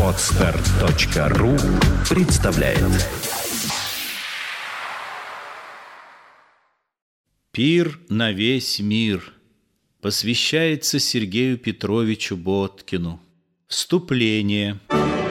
Отстар.ру представляет Пир на весь мир посвящается Сергею Петровичу Боткину. Вступление. В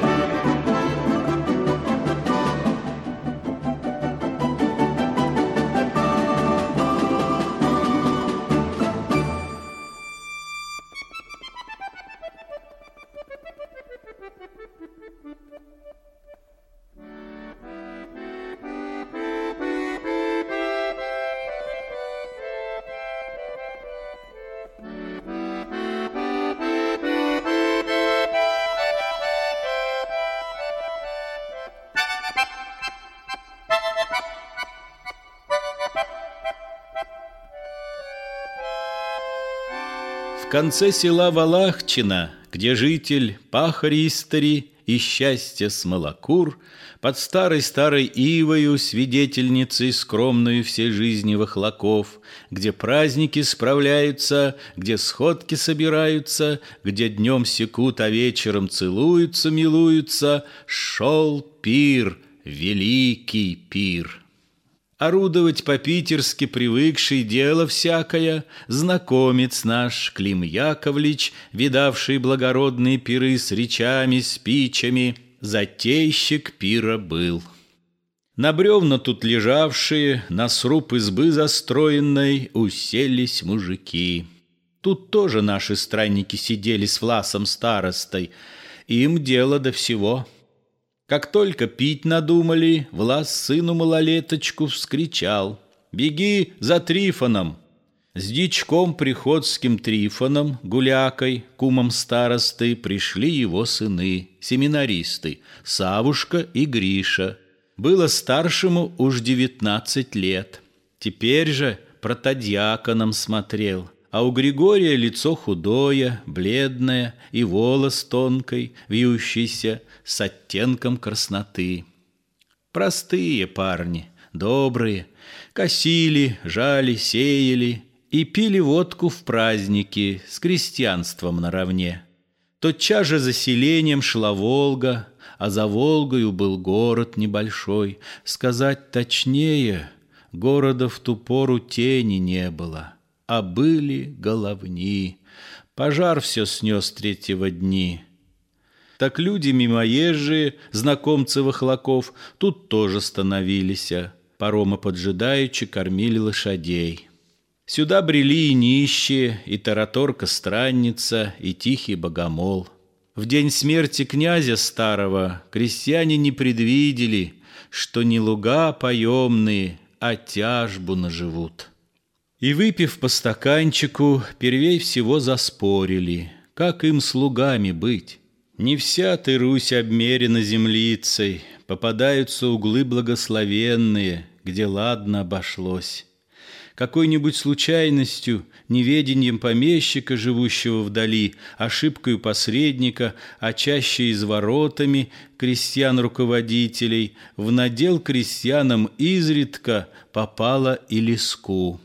конце села Валахчина, где житель пахари истори и счастье смолокур, под старой-старой ивою, свидетельницей скромную всей жизни вахлаков, где праздники справляются, где сходки собираются, где днем секут, а вечером целуются, милуются, шел пир, великий пир. Орудовать по-питерски привыкший дело всякое, Знакомец наш Клим Яковлевич, Видавший благородные пиры с речами, спичами, Затейщик пира был. На бревна тут лежавшие, На сруб избы застроенной Уселись мужики. Тут тоже наши странники сидели с Власом старостой, Им дело до всего — как только пить надумали, Влас сыну малолеточку вскричал. «Беги за Трифоном!» С дичком приходским Трифоном, гулякой, кумом старосты, пришли его сыны, семинаристы, Савушка и Гриша. Было старшему уж девятнадцать лет. Теперь же протодьяконом смотрел – а у Григория лицо худое, бледное и волос тонкой, вьющийся, с оттенком красноты. Простые парни, добрые, косили, жали, сеяли и пили водку в праздники с крестьянством наравне. Тотчас же за селением шла Волга, а за Волгою был город небольшой. Сказать точнее, города в ту пору тени не было а были головни. Пожар все снес третьего дни. Так люди мимоезжие, знакомцы вахлаков, тут тоже становились, парома поджидаючи кормили лошадей. Сюда брели и нищие, и тараторка-странница, и тихий богомол. В день смерти князя старого крестьяне не предвидели, что не луга поемные, а тяжбу наживут. И, выпив по стаканчику, первей всего заспорили, как им слугами быть. Не вся ты, Русь, обмерена землицей, попадаются углы благословенные, где ладно обошлось. Какой-нибудь случайностью, неведением помещика, живущего вдали, ошибкою посредника, а чаще изворотами крестьян-руководителей, в надел крестьянам изредка попала и леску.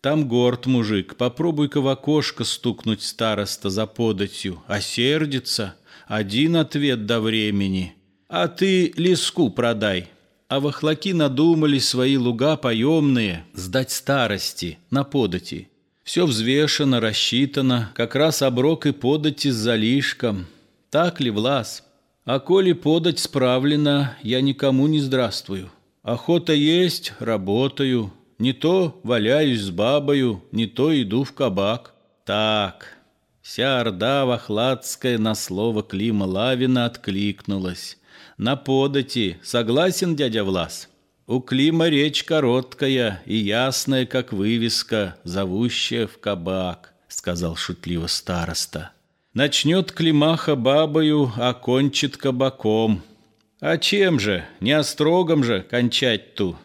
Там горд мужик, попробуй-ка в окошко стукнуть староста за податью, а сердится. Один ответ до времени. А ты леску продай. А вахлаки надумали свои луга поемные сдать старости на подати. Все взвешено, рассчитано, как раз оброк и подати с залишком. Так ли, Влас? А коли подать справлена, я никому не здравствую. Охота есть, работаю, не то валяюсь с бабою, не то иду в кабак. Так, вся орда вахладская на слово Клима Лавина откликнулась. На подати, согласен дядя Влас? У Клима речь короткая и ясная, как вывеска, зовущая в кабак, сказал шутливо староста. Начнет Климаха бабою, а кончит кабаком. А чем же, не острогом же кончать ту?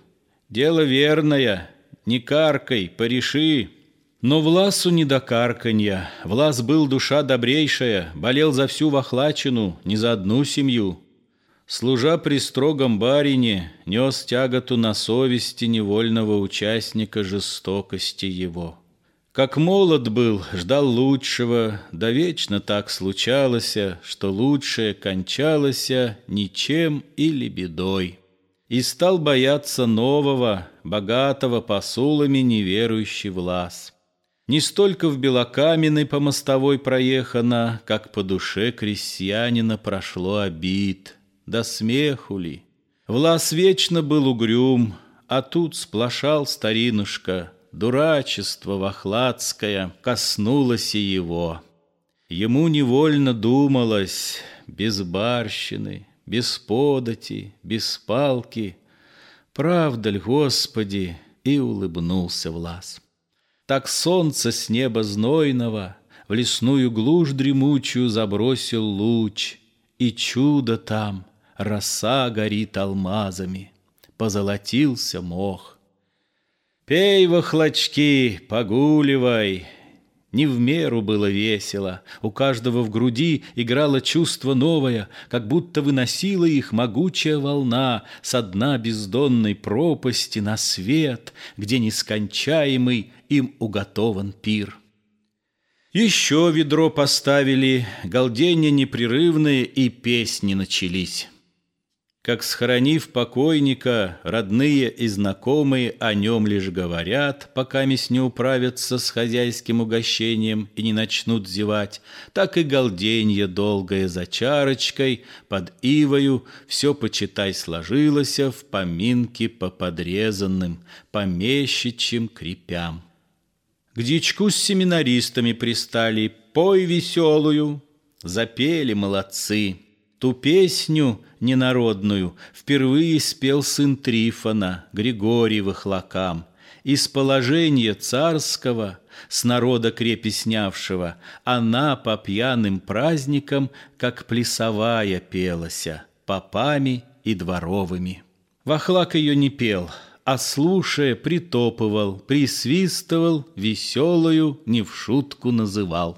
Дело верное, не каркай, пореши. Но Власу не до карканья. Влас был душа добрейшая, болел за всю вахлачину, не за одну семью. Служа при строгом барине, нес тяготу на совести невольного участника жестокости его. Как молод был, ждал лучшего, да вечно так случалось, что лучшее кончалось ничем или бедой. И стал бояться нового, богатого посулами неверующий влас. Не столько в белокаменной по мостовой проехано, как по душе крестьянина прошло обид, да смеху ли. Влас вечно был угрюм, а тут сплошал старинушка, дурачество вахладское коснулось и его. Ему невольно думалось, без барщины, без подати, без палки. Правда ли, Господи, и улыбнулся Влас. Так солнце с неба знойного В лесную глушь дремучую забросил луч, И чудо там, роса горит алмазами, Позолотился мох. Пей, вахлочки, погуливай. Не в меру было весело, у каждого в груди играло чувство новое, как будто выносила их могучая волна со дна бездонной пропасти на свет, где нескончаемый им уготован пир. Еще ведро поставили, галденья непрерывные и песни начались как схоронив покойника, родные и знакомые о нем лишь говорят, пока месть не управятся с хозяйским угощением и не начнут зевать, так и галденье долгое за чарочкой, под ивою, все, почитай, сложилось в поминки по подрезанным, помещичьим крепям. К дичку с семинаристами пристали, пой веселую, запели молодцы. Ту песню ненародную впервые спел сын Трифона, Григорий Вахлакам. Из положения царского, с народа крепи снявшего, она по пьяным праздникам, как плясовая пелася, попами и дворовыми. Вахлак ее не пел, а слушая, притопывал, присвистывал, веселую не в шутку называл.